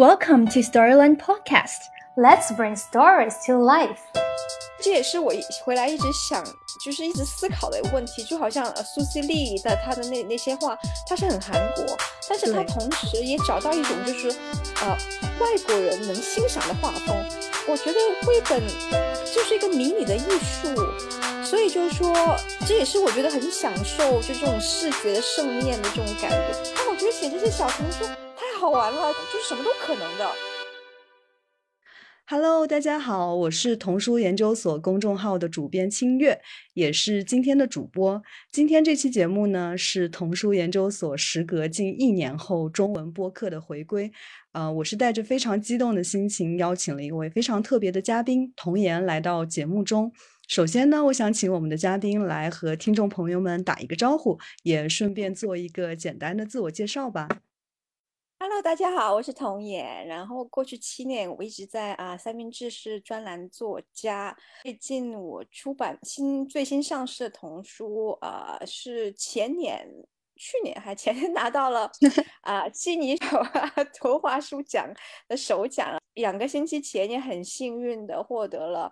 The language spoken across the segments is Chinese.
Welcome to Storyland Podcast. Let's bring stories to life. 这也是我回来一直想，就是一直思考的一个问题。就好像呃苏西利的她的那那些话，她是很韩国，但是她同时也找到一种就是呃外国人能欣赏的画风。我觉得绘本就是一个迷你的艺术，所以就是说，这也是我觉得很享受，就这种视觉的盛宴的这种感觉。那我觉得写这些小童书太好玩了，就是什么都可能的。Hello，大家好，我是童书研究所公众号的主编清月，也是今天的主播。今天这期节目呢，是童书研究所时隔近一年后中文播客的回归。呃，我是带着非常激动的心情，邀请了一位非常特别的嘉宾童言来到节目中。首先呢，我想请我们的嘉宾来和听众朋友们打一个招呼，也顺便做一个简单的自我介绍吧。Hello，大家好，我是童妍。然后过去七年，我一直在啊三明治是专栏作家。最近我出版新最新上市的童书，啊、是前年、去年还前年拿到了 啊悉尼图画书奖的首奖。两个星期前也很幸运的获得了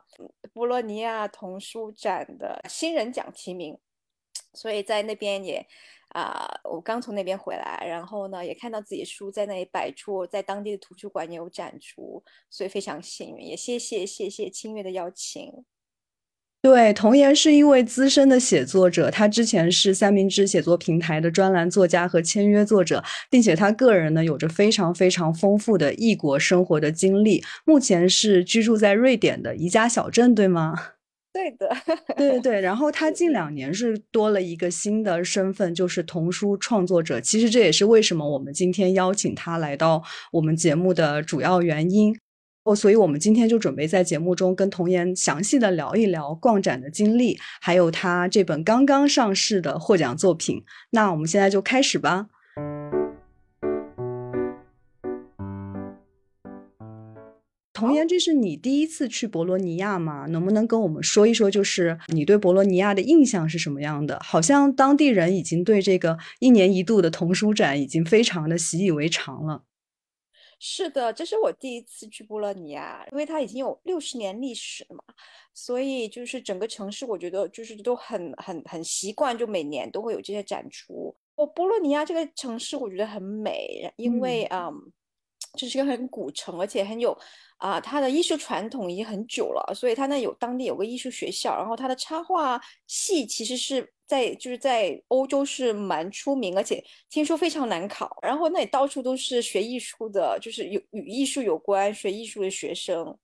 博洛尼亚童书展的新人奖提名，所以在那边也。啊、我刚从那边回来，然后呢，也看到自己的书在那里摆出，在当地的图书馆也有展出，所以非常幸运，也谢谢谢谢清月的邀请。对，童言是一位资深的写作者，他之前是三明治写作平台的专栏作家和签约作者，并且他个人呢有着非常非常丰富的异国生活的经历，目前是居住在瑞典的宜家小镇，对吗？对的，对对对，然后他近两年是多了一个新的身份，就是童书创作者。其实这也是为什么我们今天邀请他来到我们节目的主要原因。哦，所以我们今天就准备在节目中跟童言详细的聊一聊逛展的经历，还有他这本刚刚上市的获奖作品。那我们现在就开始吧。童颜，这是你第一次去博洛尼亚吗？能不能跟我们说一说，就是你对博洛尼亚的印象是什么样的？好像当地人已经对这个一年一度的童书展已经非常的习以为常了。是的，这是我第一次去博洛尼亚，因为它已经有六十年历史了嘛，所以就是整个城市，我觉得就是都很很很习惯，就每年都会有这些展出。我博洛尼亚这个城市，我觉得很美，因为嗯，这是一个很古城，而且很有啊、它的艺术传统已经很久了，所以它那有当地有个艺术学校，然后它的插画系其实是在就是在欧洲是蛮出名，而且听说非常难考。然后那里到处都是学艺术的，就是有与艺术有关、学艺术的学生。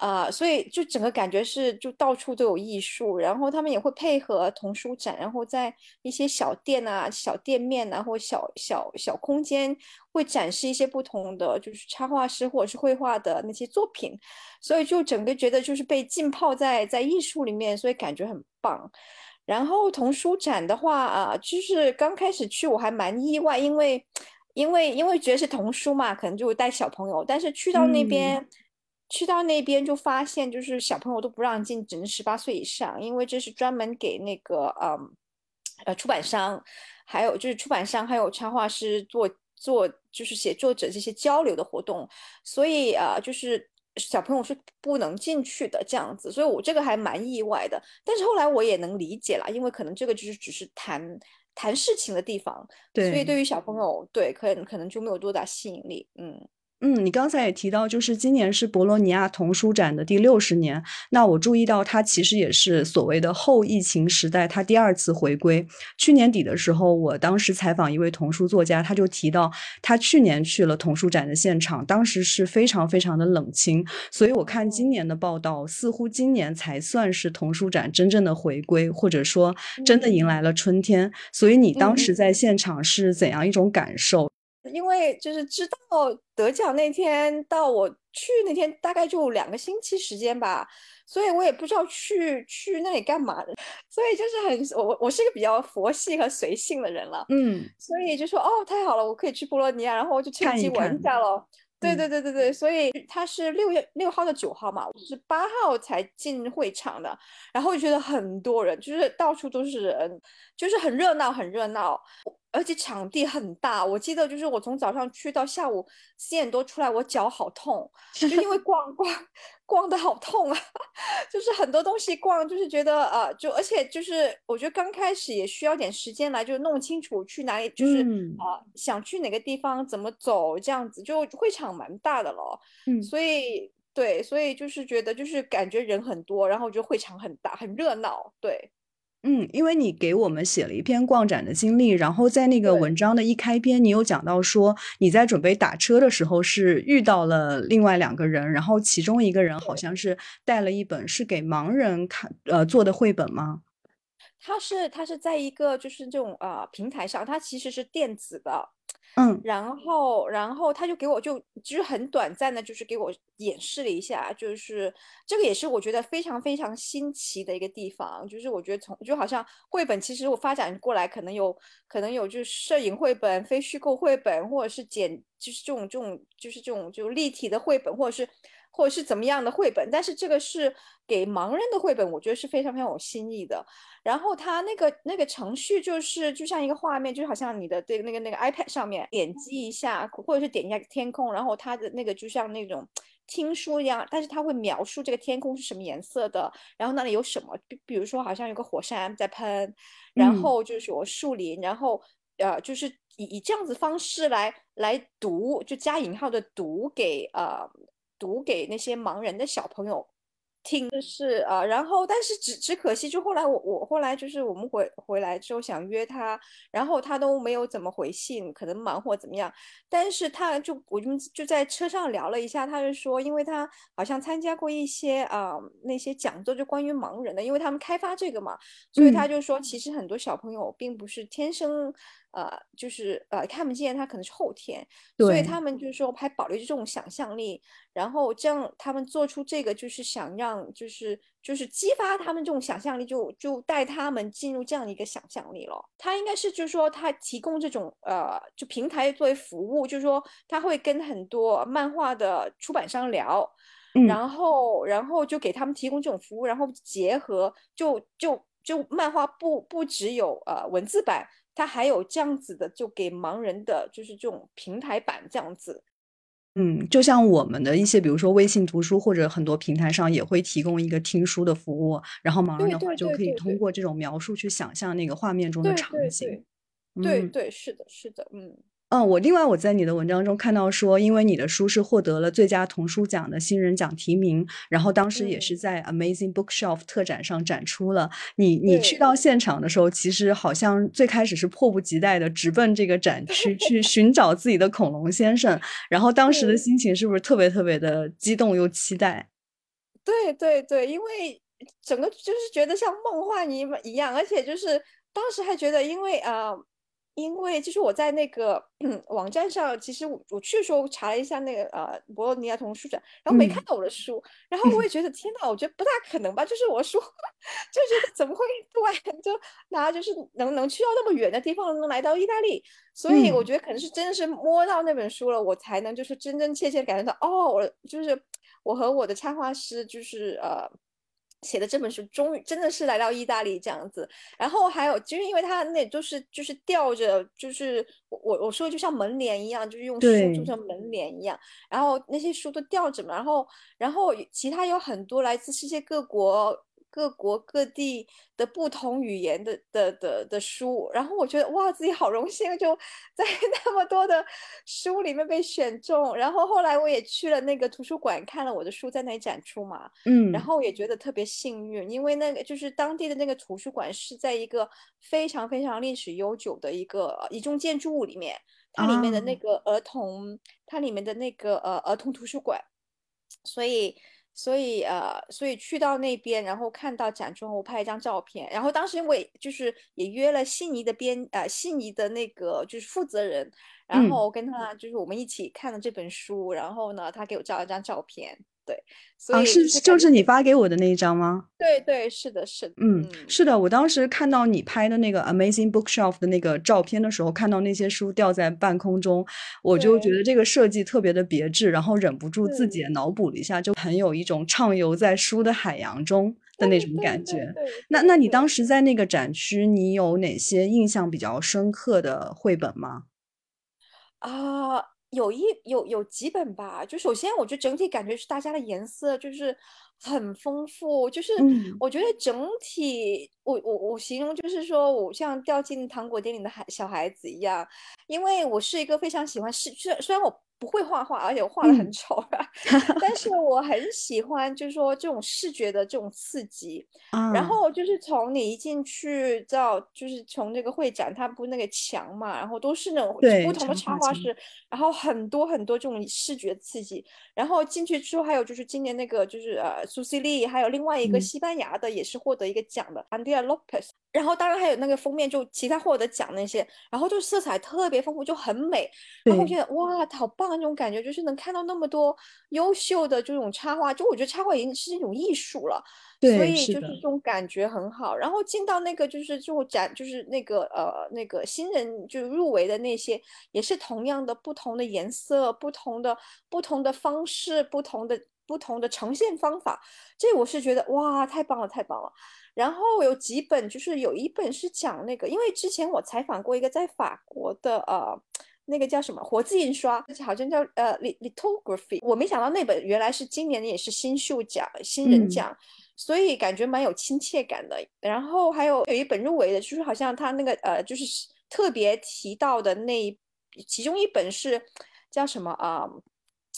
啊、所以就整个感觉是就到处都有艺术，然后他们也会配合童书展，然后在一些小店啊、小店面啊或小小小空间会展示一些不同的就是插画师或者是绘画的那些作品，所以就整个觉得就是被浸泡在在艺术里面，所以感觉很棒。然后童书展的话啊，就是刚开始去我还蛮意外，因为因为因为觉得是童书嘛，可能就带小朋友，但是去到那边。去到那边就发现，就是小朋友都不让进，只能十八岁以上，因为这是专门给那个嗯呃出版商，还有就是出版商还有插画师做做就是写作者这些交流的活动，所以啊、呃、就是小朋友是不能进去的这样子，所以我这个还蛮意外的，但是后来我也能理解啦，因为可能这个就是只是谈谈事情的地方，对所以对对于小朋友对可能可能就没有多大吸引力，嗯。嗯，你刚才也提到，就是今年是博洛尼亚童书展的第六十年。那我注意到，它其实也是所谓的后疫情时代，它第二次回归。去年底的时候，我当时采访一位童书作家，他就提到，他去年去了童书展的现场，当时是非常非常的冷清。所以我看今年的报道，似乎今年才算是童书展真正的回归，或者说真的迎来了春天。所以你当时在现场是怎样一种感受？因为就是知道得奖那天到我去那天大概就两个星期时间吧，所以我也不知道去去那里干嘛的，所以就是很我我是一个比较佛系和随性的人了，嗯，所以就说哦太好了，我可以去波罗尼亚，然后我就趁机玩一下咯。对嗯对对对对，所以他是六月六号到九号嘛，我是八号才进会场的，然后就觉得很多人，就是到处都是人，就是很热闹，很热闹。而且场地很大，我记得就是我从早上去到下午四点多出来，我脚好痛，就因为逛 逛逛的好痛啊，就是很多东西逛，就是觉得呃，就而且就是我觉得刚开始也需要点时间来就弄清楚去哪里，就是啊想去哪个地方怎么走这样子，就会场蛮大的了，嗯，所以对，所以就是觉得就是感觉人很多，然后就会场很大，很热闹，对。嗯，因为你给我们写了一篇逛展的经历，然后在那个文章的一开篇，你有讲到说你在准备打车的时候是遇到了另外两个人，然后其中一个人好像是带了一本是给盲人看呃做的绘本吗？他是他是在一个就是这种呃平台上，它其实是电子的。嗯，然后，然后他就给我就就是很短暂的，就是给我演示了一下，就是这个也是我觉得非常非常新奇的一个地方，就是我觉得从就好像绘本，其实我发展过来可能有可能有就是摄影绘本、非虚构绘本，或者是剪就是这种这种就是这种就立体的绘本，或者是。或者是怎么样的绘本，但是这个是给盲人的绘本，我觉得是非常非常有新意的。然后它那个那个程序就是就像一个画面，就好像你的这个那个那个 iPad 上面点击一下，或者是点一下天空，然后它的那个就像那种听书一样，但是它会描述这个天空是什么颜色的，然后那里有什么，比比如说好像有个火山在喷，然后就是有树林，然后呃就是以以这样子方式来来读，就加引号的读给呃。读给那些盲人的小朋友听的是啊，然后但是只只可惜，就后来我我后来就是我们回回来之后想约他，然后他都没有怎么回信，可能忙或怎么样。但是他就我们就在车上聊了一下，他就说，因为他好像参加过一些啊那些讲座，就关于盲人的，因为他们开发这个嘛，所以他就说，其实很多小朋友并不是天生。呃，就是呃看不见，他可能是后天，所以他们就是说还保留着这种想象力，然后这样他们做出这个就是想让就是就是激发他们这种想象力，就就带他们进入这样的一个想象力了。他应该是就是说他提供这种呃就平台作为服务，就是说他会跟很多漫画的出版商聊，然后然后就给他们提供这种服务，然后结合就就就漫画不不只有呃文字版。它还有这样子的，就给盲人的，就是这种平台版这样子。嗯，就像我们的一些，比如说微信读书或者很多平台上也会提供一个听书的服务，然后盲人的话就可以通过这种描述去想象那个画面中的场景。对对，是的，是的，嗯。嗯，我另外我在你的文章中看到说，因为你的书是获得了最佳童书奖的新人奖提名，然后当时也是在 Amazing Bookshelf 特展上展出了。你你去到现场的时候，其实好像最开始是迫不及待的直奔这个展区去寻找自己的恐龙先生，然后 当时的心情是不是特别特别的激动又期待？对对对，因为整个就是觉得像梦幻一一样，而且就是当时还觉得，因为啊。因为就是我在那个网站上，其实我我去的时候查了一下那个呃博洛尼亚童书展，然后没看到我的书，然后我也觉得天呐，我觉得不大可能吧，就是我书 就觉得怎么会突然就拿就是能能去到那么远的地方，能来到意大利，所以我觉得可能是真的是摸到那本书了，我才能就是真真切切感觉到哦，我就是我和我的插画师就是呃。写的这本书终于真的是来到意大利这样子，然后还有就是因为他那都是就是吊着，就是我我说就像门帘一样，就是用书做成门帘一样，然后那些书都吊着嘛，然后然后其他有很多来自世界各国。各国各地的不同语言的的的的书，然后我觉得哇，自己好荣幸，就 在那么多的书里面被选中。然后后来我也去了那个图书馆，看了我的书在那里展出嘛，嗯，然后也觉得特别幸运，因为那个就是当地的那个图书馆是在一个非常非常历史悠久的一个一栋建筑物里面，它里面的那个儿童，它里面的那个呃儿童图书馆，所以。所以呃，所以去到那边，然后看到展中，我拍一张照片。然后当时我也就是也约了悉尼的编呃悉尼的那个就是负责人，然后跟他就是我们一起看了这本书。然后呢，他给我照了一张照片。对，所以是就是你发给我的那一张吗？对对，是的，是的，嗯，是的。我当时看到你拍的那个 Amazing Bookshelf 的那个照片的时候，看到那些书吊在半空中，我就觉得这个设计特别的别致，然后忍不住自己也脑补了一下，就很有一种畅游在书的海洋中的那种感觉。那那你当时在那个展区，你有哪些印象比较深刻的绘本吗？啊，有一有有几本吧。就首先，我觉得整体感觉是大家的颜色就是很丰富，就是我觉得整体，我我我形容就是说我像掉进糖果店里的孩小孩子一样，因为我是一个非常喜欢视，虽虽然我。不会画画，而且我画的很丑，但是我很喜欢，就是说这种视觉的这种刺激。然后就是从你一进去到，就是从这个会展，它不那个墙嘛，然后都是那种不同的插画师，然后很多很多这种视觉刺激。然后进去之后，还有就是今年那个就是呃苏西丽，还有另外一个西班牙的也是获得一个奖的 Andrea Lopez。然后当然还有那个封面，就其他获得奖那些，然后就色彩特别丰富，就很美。然后我觉得哇，好棒那种感觉，就是能看到那么多优秀的这种插画，就我觉得插画已经是一种艺术了。所以就是这种感觉很好。然后进到那个就是就展，就是那个呃那个新人就入围的那些，也是同样的不同的颜色、不同的不同的方式、不同的不同的呈现方法。这我是觉得哇，太棒了，太棒了。然后有几本，就是有一本是讲那个，因为之前我采访过一个在法国的呃，那个叫什么活字印刷，好像叫呃 lithography。我没想到那本原来是今年也是新秀奖、新人奖，所以感觉蛮有亲切感的。然后还有有一本入围的，就是好像他那个呃，就是特别提到的那其中一本是叫什么啊？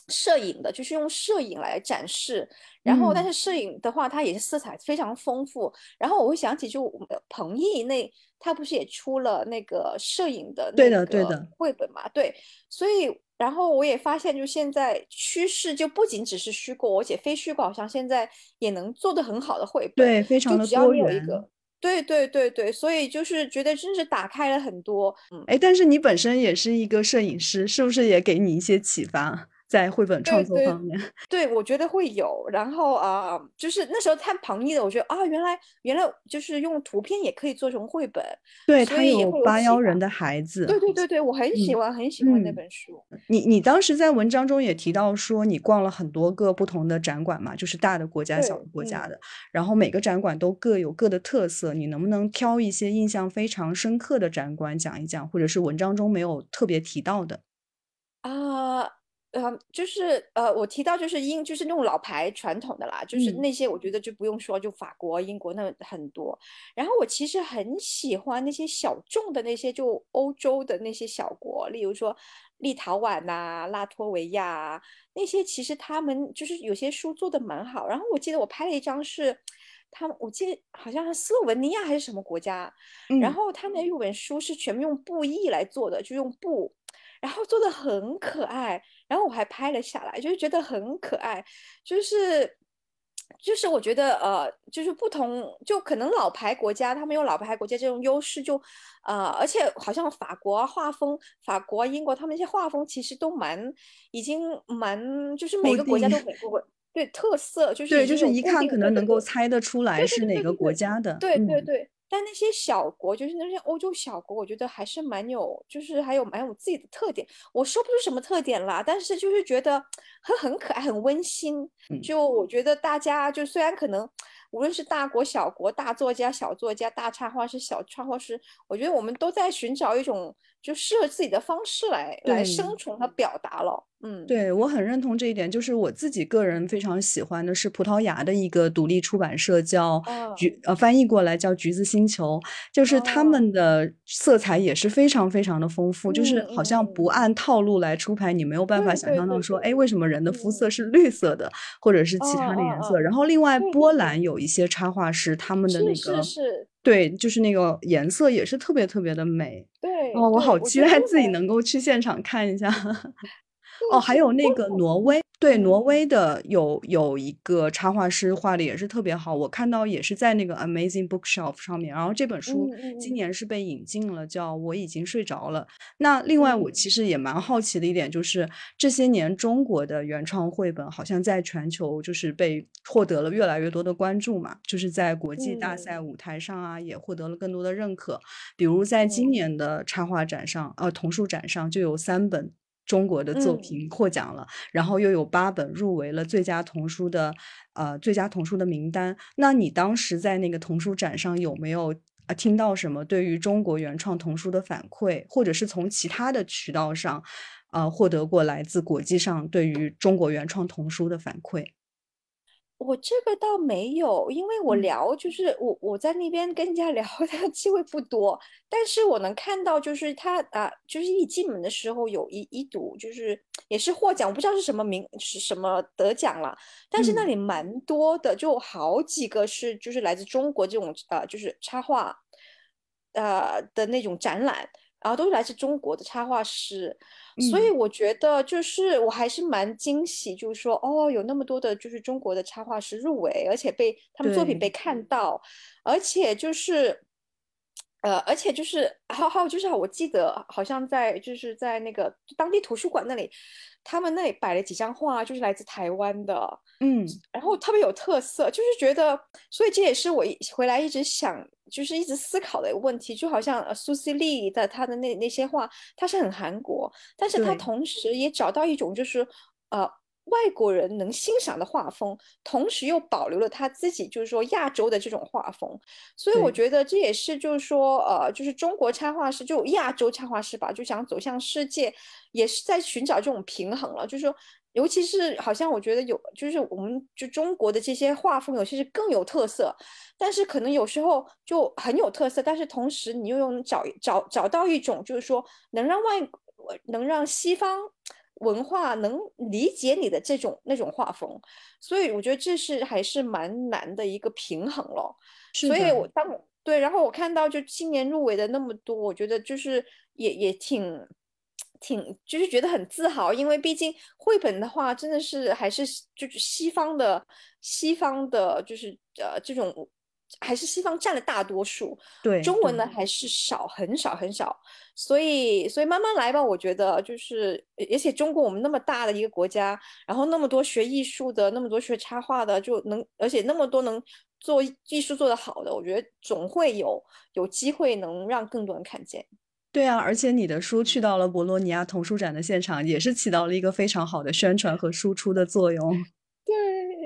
摄影的，就是用摄影来展示。然后，但是摄影的话，它也是色彩非常丰富。然后我会想起，就彭毅那他不是也出了那个摄影的对的对的绘本嘛？对，所以然后我也发现，就现在趋势就不仅只是虚构，而且非虚构，好像现在也能做得很好的绘本，对，非常的多元。对对对对，所以就是觉得真是打开了很多。嗯，哎，但是你本身也是一个摄影师，是不是也给你一些启发？在绘本创作方面，对我觉得会有。然后啊，就是那时候看庞毅的，我觉得啊，原来原来就是用图片也可以做成绘本。对他有八幺人的孩子。对对对对，我很喜欢很喜欢那本书。你你当时在文章中也提到说，你逛了很多个不同的展馆嘛，就是大的国家、小的国家的，然后每个展馆都各有各的特色。你能不能挑一些印象非常深刻的展馆讲一讲，或者是文章中没有特别提到的？啊。呃，就是呃，我提到就是英，就是那种老牌传统的啦，就是那些我觉得就不用说，就法国、英国那很多。然后我其实很喜欢那些小众的那些，就欧洲的那些小国，例如说立陶宛呐、拉脱维亚啊那些，其实他们就是有些书做的蛮好。然后我记得我拍了一张是他们，我记得好像是斯洛文尼亚还是什么国家，然后他们那本书是全部用布艺来做的，就用布。然后做的很可爱，然后我还拍了下来，就是觉得很可爱，就是就是我觉得呃，就是不同，就可能老牌国家他们有老牌国家这种优势，就呃，而且好像法国画风，法国、英国他们那些画风其实都蛮已经蛮，就是每个国家都每个对特色，就是对，就是一看可能能够猜得出来是哪个国家的，对对对。但那些小国，就是那些欧洲小国，我觉得还是蛮有，就是还有蛮有自己的特点。我说不出什么特点啦，但是就是觉得很很可爱，很温馨。就我觉得大家就虽然可能无论是大国小国，大作家小作家，大插画师小插画师，我觉得我们都在寻找一种。就适合自己的方式来来生存和表达了，嗯，对我很认同这一点。就是我自己个人非常喜欢的是葡萄牙的一个独立出版社，叫橘呃翻译过来叫橘子星球，就是他们的色彩也是非常非常的丰富，就是好像不按套路来出牌，你没有办法想象到说，哎，为什么人的肤色是绿色的，或者是其他的颜色。然后另外波兰有一些插画师，他们的那个。对，就是那个颜色也是特别特别的美。对，哦，我好期待自己能够去现场看一下。哦，还有那个挪威，对，挪威的有有一个插画师画的也是特别好，我看到也是在那个 Amazing Bookshelf 上面。然后这本书今年是被引进了，叫《我已经睡着了》。那另外，我其实也蛮好奇的一点就是，这些年中国的原创绘本好像在全球就是被获得了越来越多的关注嘛，就是在国际大赛舞台上啊，也获得了更多的认可。比如在今年的插画展上，呃，童书展上就有三本。中国的作嗯品获奖了，然后又有八本入围了最佳童书的呃最佳童书的名单。那你当时在那个童书展上有没有啊听到什么对于中国原创童书的反馈，或者是从其他的渠道上呃获得过来自国际上对于中国原创童书的反馈？我这个倒没有，因为我嗯。聊就是我我在那边跟人家 聊的机会不多，但是我能看到就是他啊，就是一进门的时候有一一堵就是也是获奖，我不知道是什么名是什么得奖了，但是那嗯。里蛮多的，就好几个是就是来自中国这种呃就是插画呃的那种展览，然后都是来自中国的插画师。所以嗯我觉得就是我还是蛮惊喜，就是说哦，有那么多的就是中国的插画师入围，而且被他们作品被看到，而且就是。呃，而且就是还有还有就是，我记得好像在就是在那个当地图书馆那里，他们那里摆了几张画，就是来自台湾的，嗯。然后特别有特色，就是觉得，所以这也是我一回来一直想，就是一直思考的一个问题，就好像呃苏西丽的他的那那些画，它是很韩国，但是他对。同时也找到一种就是呃外国人能欣赏的画风，同时又保留了他自己就是说亚洲的这种画风，所以我觉得这也是就是说呃就是中国插画师就亚洲插画师吧，就想走向世界，也是在寻找这种平衡了，就是说。尤其是好像我觉得有，就是我们就中国的这些画风，有些是更有特色，但是可能有时候就很有特色，但是同时你又用找找找到一种，就是说能让外能让西方文化能理解你的这种那种画风，所以我觉得这是还是蛮难的一个平衡咯。所以我当对，然后我看到就今年入围的那么多，我觉得就是也也挺挺，就是觉得很自豪，因为毕竟绘本的话，真的是还是就是西方的西方的，就是呃这种还是西方占了大多数，对中文呢还是少，很少很少，所以所以慢慢来吧，我觉得就是，而且中国我们那么大的一个国家，然后那么多学艺术的，那么多学插画的，就能，而且那么多能做艺术做得好的，我觉得总会有有机会能让更多人看见。对啊，而且你的书去到了博洛尼亚童书展的现场，也是起到了一个非常好的宣传和输出的作用。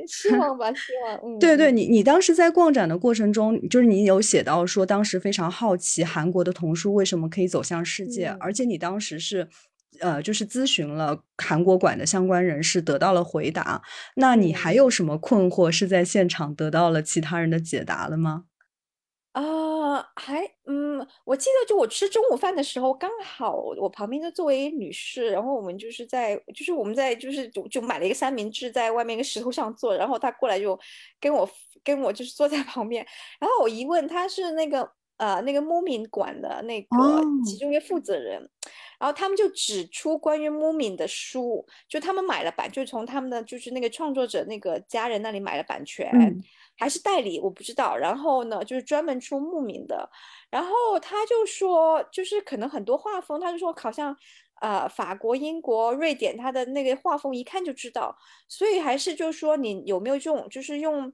对，希望吧，希望，嗯，对对，嗯你你当时在逛展的过程中，就是你有写到说，当时非常好奇韩国的童书为什么可以走向世界，嗯而且你当时是。呃，就是咨询了韩国馆的相关人士，得到了回答。那你还嗯有什么困惑是在现场得到了其他人的解答了吗？啊，还嗯，我记得就我吃中午饭的时候，刚好我旁边就座位一女士，然后我们就是在就是我们在就是就就买了一个三明治，在外面一个石头上坐，然后她过来就跟我跟我就是坐在旁边，然后我一问，她是那个呃那个牧民馆的那个其哦中一个负责人，然后他们就指出关于牧民的书，就他们买了版，就从他们的就是那个创作者那个家人那里买了版权。嗯还是代理，我不知道。然后呢，就是专门出牧民的。然后他就说，就是可能很多画风，他就说好像呃法国、英国、瑞典，他的那个画风一看就知道。所以还是就是说，你有没有这种，就是用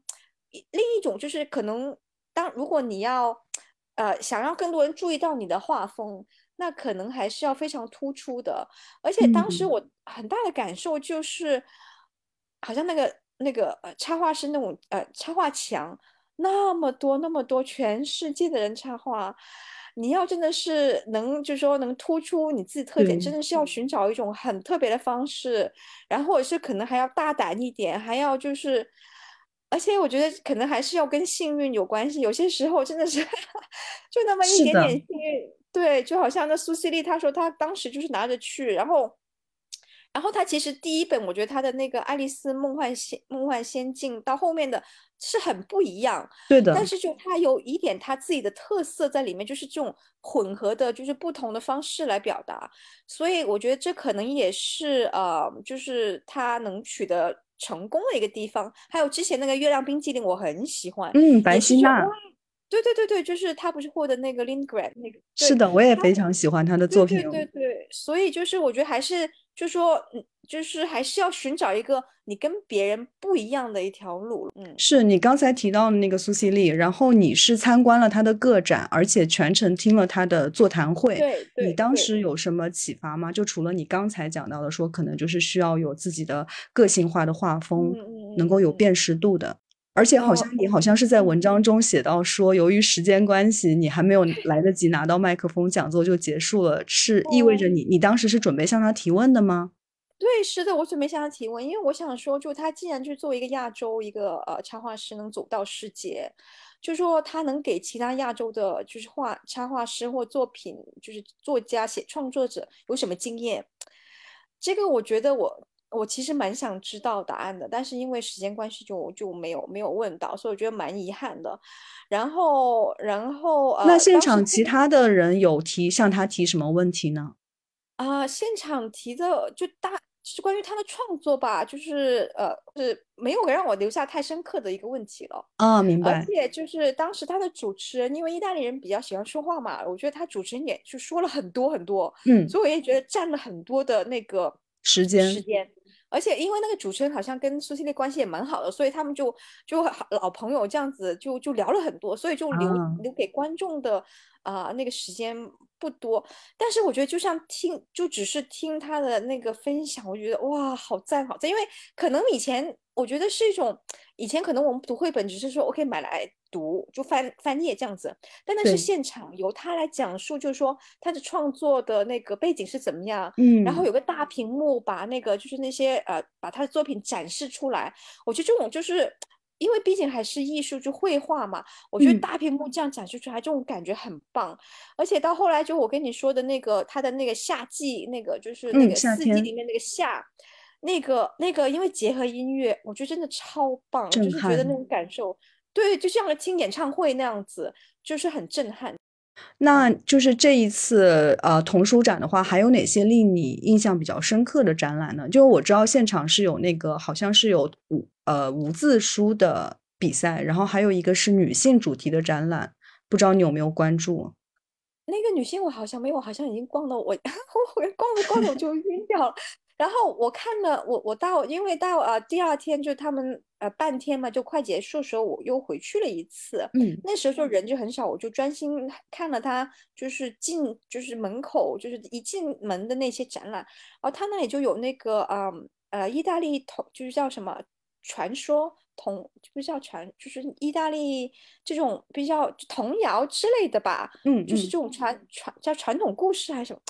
另一种，就是可能当如果你要呃想让更多人注意到你的画风，那可能还是要非常突出的。而且当时嗯我很大的感受就是，好像那个那个呃插画师那种呃插画墙那么多那么多，全世界的人插画，你要真的是能就是说能突出你自己特点，真的是要寻找一种很特别的方式，然后或者是可能还要大胆一点，还要就是。而且我觉得可能还是要跟幸运有关系，有些时候真的是 就那么一点点幸运，对，就好像那苏西丽，她说她当时就是拿着去，然后，然后他其实第一本，我觉得他的那个《爱丽丝梦幻仙梦幻仙境》到后面的是很不一样，对的，但是就他有一点他自己的特色在里面，就是这种混合的，就是不同的方式来表达，所以我觉得这可能也是呃，就是他能取得成功的一个地方。还有之前那个月亮冰激凌，我很喜欢，嗯，白希娜也是就哇对对对对，就是他不是获得那个 Lindgren 那个，是的，我也非常喜欢他的作品。对对对，所以就是我觉得还是就说，嗯，就是还是要寻找一个你跟别人不一样的一条路。嗯，是你刚才提到的那个苏西利，然后你是参观了他的个展，而且全程听了他的座谈会。对，你当时有什么启发吗？就除了你刚才讲到的，说可能就是需要有自己的个性化的画风，能够有辨识度的。而且好像你好像是在文章中写到说，由于时间关系，你还没有来得及拿到麦克风，讲座就结束了，是意味着你你当时是准备向他提问的吗？对，是的，我准备向他提问，因为我想说，就他既然就作为一个亚洲一个呃插画师能走到世界，就说他能给其他亚洲的，就是画插画师或作品，就是作家写创作者有什么经验？这个我觉得我。我其实蛮想知道答案的，但是因为时间关系就就没有没有问到，所以我觉得蛮遗憾的。然后，然后呃，那现场其他的人有提向他提什么问题呢？啊，现场提的就大是关于他的创作吧，就是呃是没有让我留下太深刻的一个问题了。啊，明白。而且就是当时他的主持人，因为意大利人比较喜欢说话嘛，我觉得他主持人也就说了很多很多，嗯，所以我也觉得占了很多的那个时间时间。而且因为那个主持人好像跟苏西丽关系也蛮好的，所以他们就就老朋友这样子就就聊了很多，所以就留留给观众的啊那个时间不多。但是我觉得就像听就只是听他的那个分享，我觉得哇好赞好赞，因为可能以前。我觉得是一种，以前可能我们读绘本只是说 OK 买来读就翻翻页这样子，但那是现场由他来讲述，就是说他的创作的那个背景是怎么样，嗯，然后有个大屏幕把那个就是那些呃把他的作品展示出来，我觉得这种就是因为毕竟还是艺术就绘画嘛，我觉得大屏幕这样展示出来这种感觉很棒，而且到后来就我跟你说的那个他的那个夏季那个就是那个四季里面那个夏。那个那个，因为结合音乐，我觉得真的超棒，就是觉得那种感受，对，就像听演唱会那样子，就是很震撼。那就是这一次呃童书展的话，还有哪些令你印象比较深刻的展览呢？就我知道现场是有那个好像是有无呃无字书的比赛，然后还有一个是女性主题的展览，不知道你有没有关注？那个女性我好像没有，好像已经逛到我，我逛着逛着我就晕掉了。然后我看了，我我到，因为到呃第二天就他们呃半天嘛，就快结束的时候，我又回去了一次。嗯，那时候就人就很少，我就专心看了他，就是进就是门口就是一进门的那些展览。然后他那里就有那个啊呃意大利童就是叫什么传说童，不叫传，就是意大利这种比较童谣之类的吧。嗯，就是这种传传叫传统故事还是什么。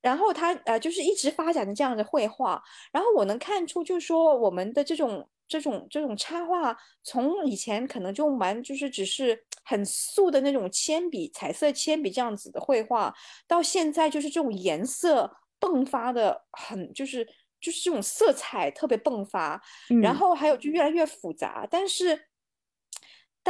然后他呃就是一直发展的这样的绘画，然后我能看出，就是说我们的这种这种这种插画，从以前可能就蛮就是只是很素的那种铅笔彩色铅笔这样子的绘画，到现在就是这种颜色迸发的很就是就是这种色彩特别迸发，然后还有就越来越复杂，但是。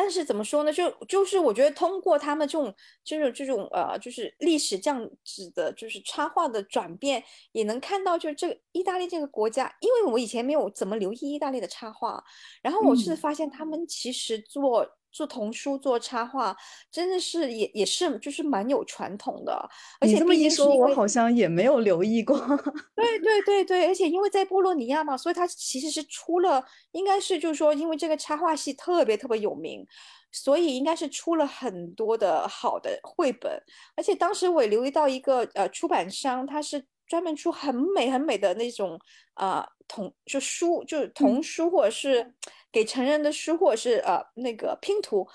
但是怎么说呢？就就是我觉得通过他们这种就是这种呃，就是历史这样子的，就是插画的转变，也能看到就是这个意大利这个国家，因为我以前没有怎么留意意大利的插画，然后我是发现他们其实做。做童书、做插画，真的是也也是就是蛮有传统的。而且这么一说，我好像也没有留意过。对对对对，而且因为在波洛尼亚嘛，所以它其实是出了，应该是就是说，因为这个插画系特别特别有名，所以应该是出了很多的好的绘本。而且当时我也留意到一个呃出版商，他是专门出很美很美的那种啊童就书，就是童书或者是。给成人的书或者是呃那个拼图，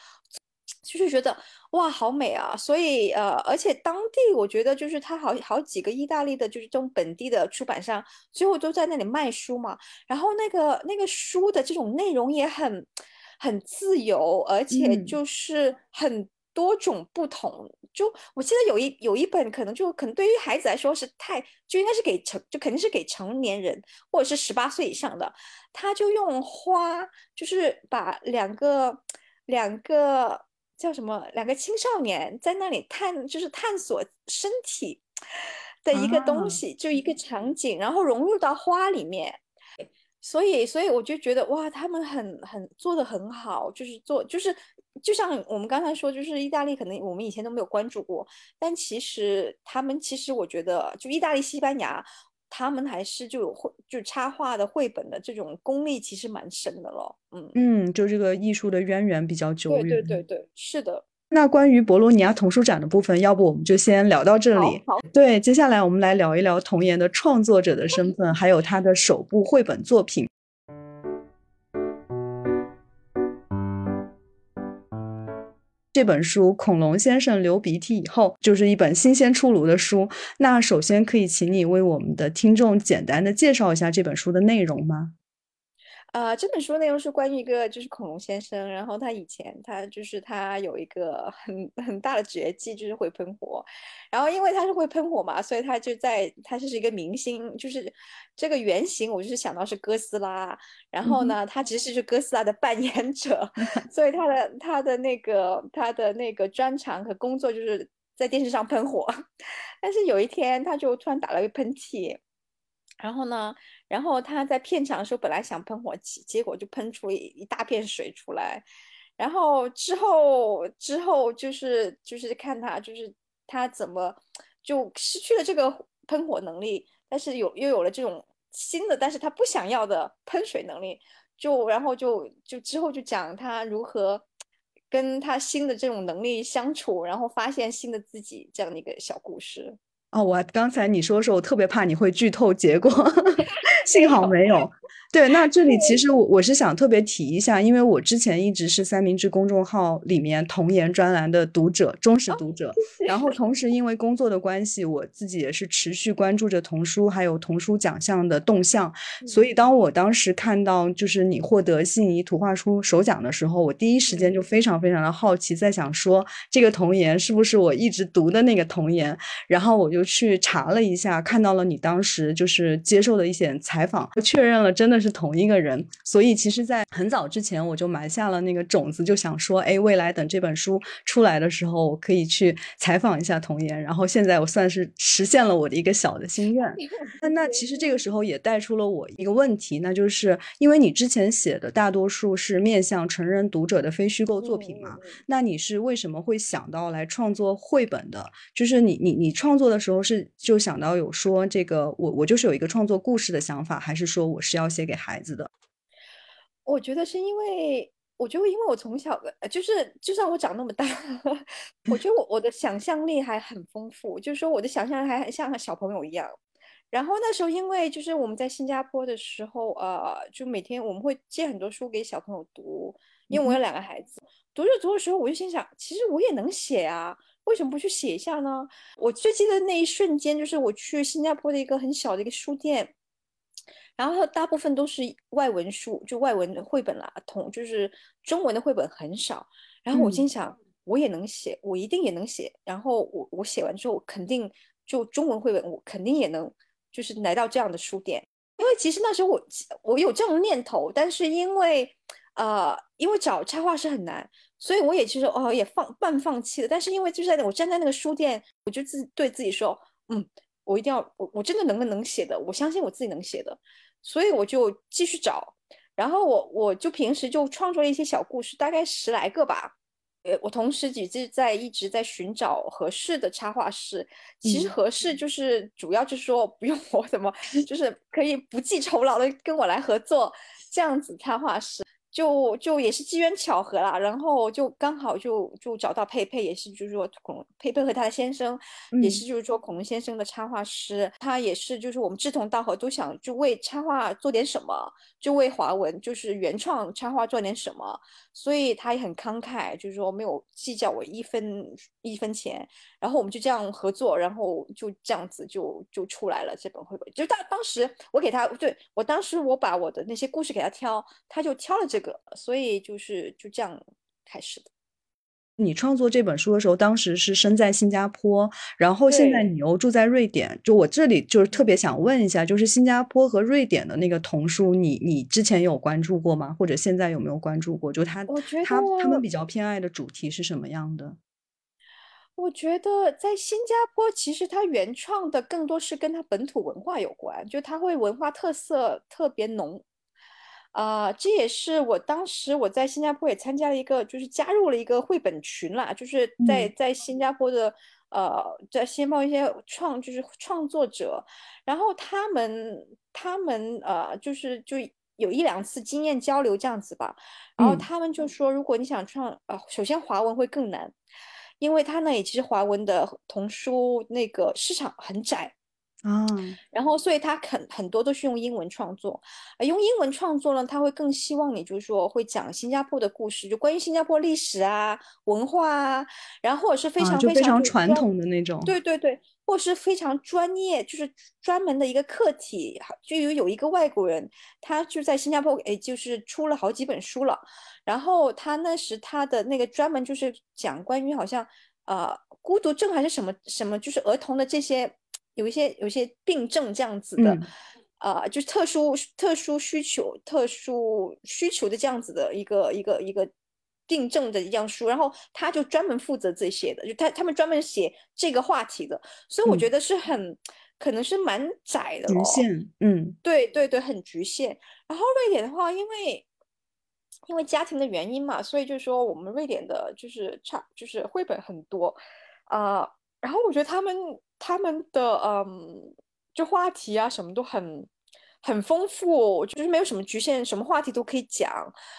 就是觉得哇好美啊！所以呃，而且当地我觉得就是他好好几个意大利的，就是这种本地的出版商，最后都在那里卖书嘛。然后那个那个书的这种内容也很很自由，而且就是很。多种不同，就我记得有一有一本可能就可能对于孩子来说是太就应该是给成就肯定是给成年人或者是十八岁以上的，他就用花就是把两个两个叫什么两个青少年在那里探就是探索身体的一个东西，就一个场景，然后融入到花里面。所以，所以我就觉得哇，他们很很做的很好，就是做就是就像我们刚才说，就是意大利可能我们以前都没有关注过，但其实他们其实我觉得就意大利、西班牙，他们还是就有绘就插画的绘本的这种功力其实蛮深的了。嗯嗯，就这个艺术的渊源比较久远。对对对对，是的。那关于博洛尼亚童书展的部分，要不我们就先聊到这里。好，对，接下来我们来聊一聊童言的创作者的身份，还有他的首部绘本作品。这本书《恐龙先生流鼻涕以后》就是一本新鲜出炉的书。那首先可以请你为我们的听众简单的介绍一下这本书的内容吗？啊，这本书内容是关于一个就是恐龙先生，然后他以前他就是他有一个很 很大的绝技，就是会喷火。然后因为他是会喷火嘛，所以他就在他就是一个明星，就是这个原型我就是想到是哥斯拉。然后呢，他其实是哥斯拉的扮演者，所以他的他的那个他的那个专长和工作就是在电视上喷火。但是有一天他就突然打了个喷嚏。然后呢？然后他在片场的时候本来想喷火器，结果就喷出一一大片水出来。然后之后之后就是就是看他就是他怎么就失去了这个喷火能力，但是有又有了这种新的，但是他不想要的喷水能力。就然后就就之后就讲他如何跟他新的这种能力相处，然后发现新的自己这样的一个小故事。哦，我刚才你说的时候，我特别怕你会剧透结果，幸好没有。对，那这里其实我我是想特别提一下，因为我之前一直是三明治公众号里面童颜专栏的读者，忠实读者。然后同时因为工作的关系，我自己也是持续关注着童书还有童书奖项的动向。所以当我当时看到就是你获得信宜图画书首奖的时候，我第一时间就非常非常的好奇，在想说这个童颜是不是我一直读的那个童颜？然后我就去查了一下，看到了你当时就是接受的一些采访，确认了真的。是同一个人，所以其实，在很早之前我就埋下了那个种子，就想说，哎，未来等这本书出来的时候，我可以去采访一下童言。然后现在我算是实现了我的一个小的心愿。那那其实这个时候也带出了我一个问题，那就是因为你之前写的大多数是面向成人读者的非虚构作品嘛，那你是为什么会想到来创作绘本的？就是你你你创作的时候是就想到有说这个我我就是有一个创作故事的想法，还是说我是要写给给孩子的，我觉得是因为，我觉得因为我从小的，就是就算我长那么大，我觉得我我的想象力还很丰富，就是说我的想象力还很像小朋友一样。然后那时候因为就是我们在新加坡的时候，呃，就每天我们会借很多书给小朋友读，因为我有两个孩子，读着读的时候，我就心想，其实我也能写啊，为什么不去写一下呢？我最记得那一瞬间，就是我去新加坡的一个很小的一个书店。然后大部分都是外文书，就外文的绘本啦，同就是中文的绘本很少。然后我心想，我也能写，我一定也能写。然后我我写完之后，肯定就中文绘本，我肯定也能，就是来到这样的书店。因为其实那时候我我有这种念头，但是因为呃，因为找插画师很难，所以我也其实哦也放半放弃了。但是因为就在我站在那个书店，我就自对自己说，嗯。我一定要，我我真的能不能写的，我相信我自己能写的，所以我就继续找，然后我我就平时就创作了一些小故事，大概十来个吧。呃，我同时也是在一直在寻找合适的插画师，其实合适就是主要就是说不用 我怎么，就是可以不计酬劳的跟我来合作这样子插画师。就就也是机缘巧合啦，然后就刚好就就找到佩佩，也是就是说孔佩佩和他的先生，也是就是说孔先生的插画师，他也是就是我们志同道合，都想就为插画做点什么，就为华文就是原创插画做点什么，所以他也很慷慨，就是说没有计较我一分一分钱，然后我们就这样合作，然后就这样子就就出来了这本绘本，就当当时我给他对我当时我把我的那些故事给他挑，他就挑了这。个，所以就是就这样开始的。你创作这本书的时候，当时是身在新加坡，然后现在你又住在瑞典。就我这里就是特别想问一下，就是新加坡和瑞典的那个童书，你你之前有关注过吗？或者现在有没有关注过？就他他他们比较偏爱的主题是什么样的？我觉得在新加坡，其实它原创的更多是跟它本土文化有关，就它会文化特色特别浓。啊，这也是我当时我在新加坡也参加了一个，就是加入了一个绘本群啦，就是在在新加坡的呃，在先报一些创就是创作者，然后他们他们呃就是就有一两次经验交流这样子吧，然后他们就说，如果你想创呃，首先华文会更难，因为他那里其实华文的童书那个市场很窄。啊，然后，所以他很很多都是用英文创作，而，用英文创作呢，他会更希望你就是说会讲新加坡的故事，就关于新加坡历史啊、文化啊，然后或者是非常非常传统的那种，对对对，或是非常专业，就是专门的一个课题。就有有一个外国人，他就在新加坡，哎，就是出了好几本书了，然后他那时他的那个专门就是讲关于好像呃孤独症还是什么什么，就是儿童的这些。有一些有一些病症这样子的，啊，就是特殊特殊需求、特殊需求的这样子的一个一个一个病症的一样书，然后他就专门负责这些的，就他他们专门写这个话题的，所以我觉得是很可能是蛮窄的，局限，嗯，对对对，很局限。然后瑞典的话，因为因为家庭的原因嘛，所以就是说我们瑞典的就是差就是绘本很多，啊，然后我觉得他们。他们的嗯，就话题啊，什么都很很丰富，就是没有什么局限，什么话题都可以讲。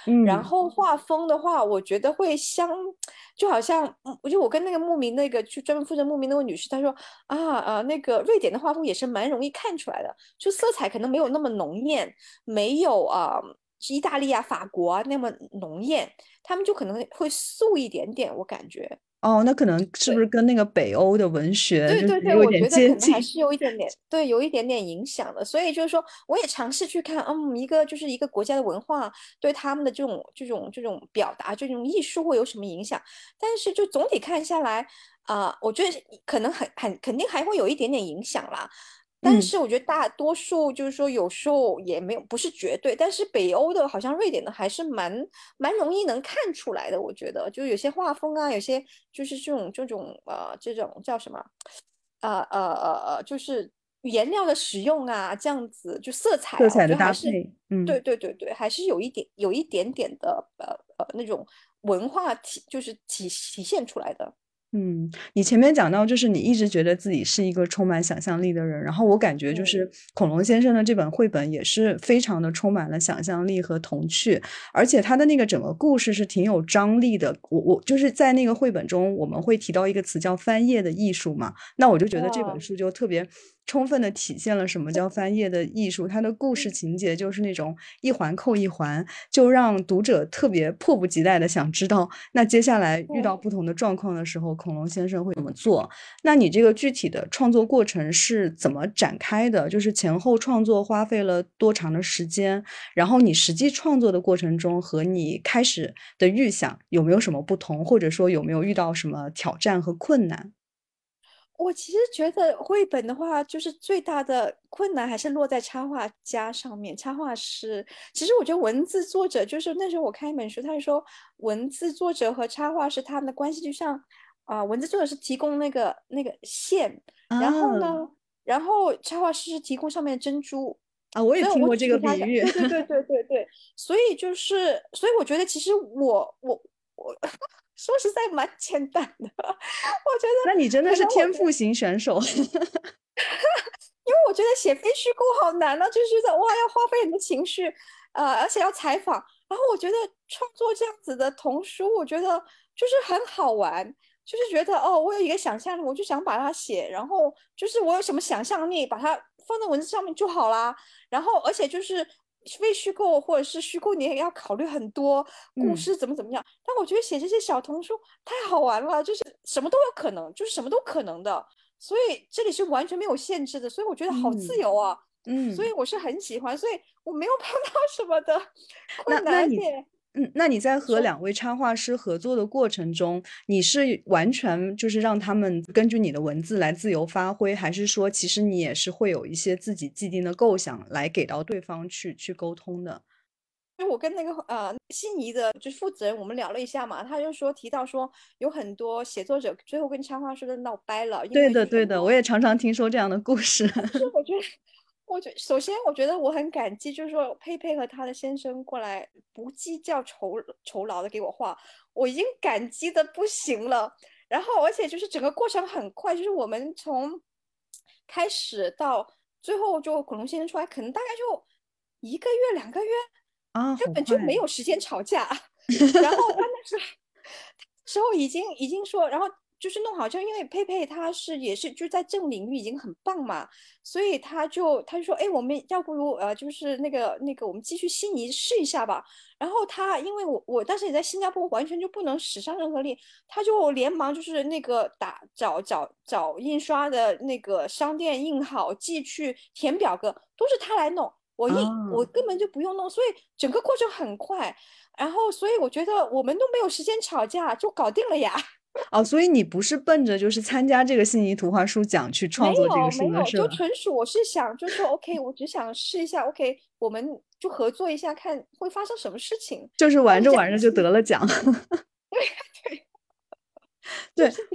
嗯，然后画风的话，我觉得会相，就好像，我就我跟那个牧民那个去专门负责牧民那位女士，她说啊啊，那个瑞典的画风也是蛮容易看出来的，就色彩可能没有那么浓艳，没有啊意大利啊、法国啊那么浓艳，他们就可能会素一点点，我感觉。哦，那可能是不是跟那个北欧的文学对对对，我觉得可能还是有一点点，对，有一点点影响的。所以就是说，我也尝试去看，嗯，一个就是一个国家的文化对他们的这种这种这种表达，这种艺术会有什么影响？但是就总体看下来，啊，我觉得可能很很肯定还会有一点点影响啦。但是我觉得大多数就是说有时候也没有不是绝对，但是北欧的好像瑞典的还是蛮蛮容易能看出来的。我觉得就有些画风啊，有些就是这种这种呃这种叫什么，呃呃呃呃，就是颜料的使用啊，这样子就色彩色彩的搭配，嗯，对对对对，还是有一点有一点点的呃呃那种文化体就是体体现出来的。嗯，你前面讲到，就是你一直觉得自己是一个充满想象力的人，然后我感觉就是恐龙先生的这本绘本也是非常的充满了想象力和童趣，而且他的那个整个故事是挺有张力的。我我就是在那个绘本中，我们会提到一个词叫翻页的艺术嘛，那我就觉得这本书就特别。充分的体现了什么叫翻页的艺术，它的故事情节就是那种一环扣一环，就让读者特别迫不及待的想知道，那接下来遇到不同的状况的时候，恐龙先生会怎么做？那你这个具体的创作过程是怎么展开的？就是前后创作花费了多长的时间？然后你实际创作的过程中和你开始的预想有没有什么不同，或者说有没有遇到什么挑战和困难？我其实觉得绘本的话，就是最大的困难还是落在插画家上面。插画师，其实我觉得文字作者就是那时候我看一本书，他就说文字作者和插画师他们的关系就像啊，文字作者是提供那个那个线，然后呢，然后插画师是提供上面的珍珠啊。我也听过这个比喻，对对对对对对。所以就是，所以我觉得其实我我我。说实在蛮简单的，我觉得。那你真的是天赋型选手，因为我觉得写非虚构好难呢，就是觉得哇要花费很多情绪，呃，而且要采访。然后我觉得创作这样子的童书，我觉得就是很好玩，就是觉得哦，我有一个想象力，我就想把它写，然后就是我有什么想象力，把它放在文字上面就好啦。然后而且就是。非虚构或者是虚构，你也要考虑很多故事怎么怎么样。但我觉得写这些小童书太好玩了，就是什么都有可能，就是什么都可能的。所以这里是完全没有限制的，所以我觉得好自由啊。嗯，所以我是很喜欢，所以我没有碰到什么的 困难点。嗯，那你在和两位插画师合作的过程中，你是完全就是让他们根据你的文字来自由发挥，还是说其实你也是会有一些自己既定的构想来给到对方去去沟通的？因为我跟那个呃心仪的就负责人我们聊了一下嘛，他就说提到说有很多写作者最后跟插画师都闹掰了。对的，对的，我也常常听说这样的故事。是我觉得。我觉首先，我觉得我很感激，就是说佩佩和他的先生过来不计较酬酬劳的给我画，我已经感激的不行了。然后而且就是整个过程很快，就是我们从开始到最后就恐龙先生出来，可能大概就一个月两个月啊，根本就没有时间吵架。然后他那时候时候已经已经说，然后。就是弄好，就因为佩佩他是也是就在这种领域已经很棒嘛，所以他就他就说，哎，我们要不如呃，就是那个那个，我们继续悉尼试一下吧。然后他因为我我当时也在新加坡，完全就不能使上任何力，他就连忙就是那个打找找找印刷的那个商店印好寄去填表格，都是他来弄，我印我根本就不用弄，所以整个过程很快。然后所以我觉得我们都没有时间吵架，就搞定了呀。哦，所以你不是奔着就是参加这个悉尼图画书奖去创作这个书的，是就纯属我是想，就说 OK，我只想试一下，OK，我们就合作一下，看会发生什么事情。就是玩着玩着就得了奖。对 对对。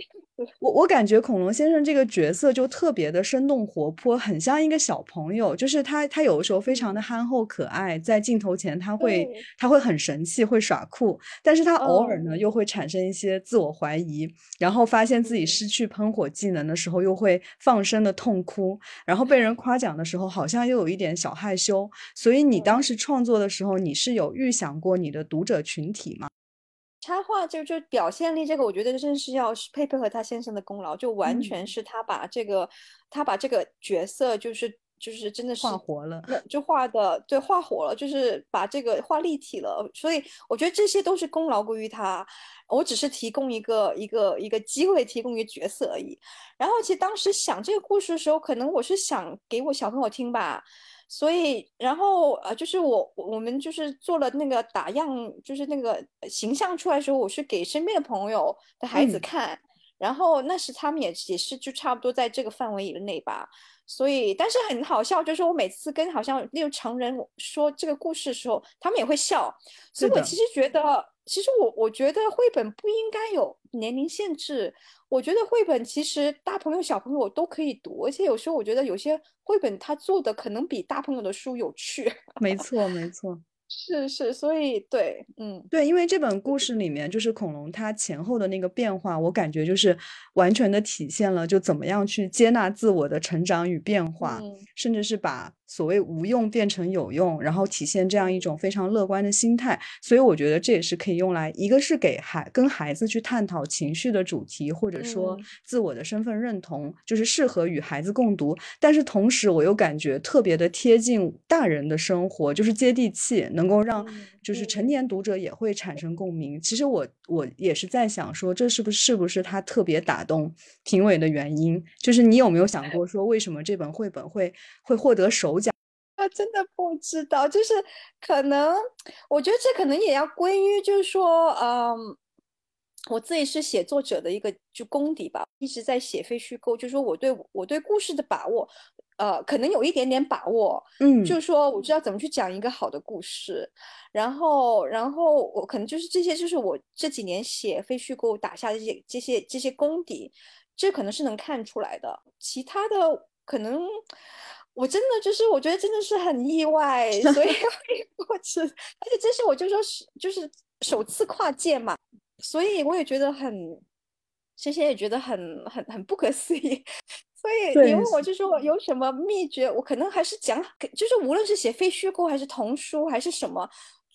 我我感觉恐龙先生这个角色就特别的生动活泼，很像一个小朋友。就是他他有的时候非常的憨厚可爱，在镜头前他会他会很神气，会耍酷，但是他偶尔呢又会产生一些自我怀疑，然后发现自己失去喷火技能的时候又会放声的痛哭，然后被人夸奖的时候好像又有一点小害羞。所以你当时创作的时候，你是有预想过你的读者群体吗？插画就就表现力这个，我觉得真是要是佩佩和他先生的功劳，就完全是他把这个他把这个角色就是就是真的是画活了，就画的对画活了，就是把这个画立体了。所以我觉得这些都是功劳归于他，我只是提供一个一个一个机会，提供一个角色而已。然后其实当时想这个故事的时候，可能我是想给我小朋友听吧。所以，然后呃，就是我我们就是做了那个打样，就是那个形象出来的时候，我是给身边的朋友的孩子看，然后那时他们也也是就差不多在这个范围以内吧。所以，但是很好笑，就是我每次跟好像那种成人说这个故事的时候，他们也会笑。所以我其实觉得，其实我我觉得绘本不应该有年龄限制。我觉得绘本其实大朋友小朋友都可以读，而且有时候我觉得有些绘本他做的可能比大朋友的书有趣。没错，没错。是是，所以对，嗯，对，因为这本故事里面就是恐龙它前后的那个变化，我感觉就是完全的体现了就怎么样去接纳自我的成长与变化，甚至是把。所谓无用变成有用，然后体现这样一种非常乐观的心态，所以我觉得这也是可以用来，一个是给孩跟孩子去探讨情绪的主题，或者说自我的身份认同，就是适合与孩子共读。但是同时，我又感觉特别的贴近大人的生活，就是接地气，能够让就是成年读者也会产生共鸣。其实我我也是在想说，这是不是是不是他特别打动评委的原因？就是你有没有想过说，为什么这本绘本会会获得首？啊，真的不知道，就是可能，我觉得这可能也要归于，就是说，嗯，我自己是写作者的一个就功底吧，一直在写非虚构，就是说我对我对故事的把握，呃，可能有一点点把握，嗯，就是说我知道怎么去讲一个好的故事，然后，然后我可能就是这些，就是我这几年写非虚构打下的这些这些这些功底，这可能是能看出来的，其他的可能。我真的就是，我觉得真的是很意外，所以 过去，而且这是我就说是就是首次跨界嘛，所以我也觉得很，这些也觉得很很很不可思议。所以你问我就说有什么秘诀，我可能还是讲，就是无论是写非虚构还是童书还是什么。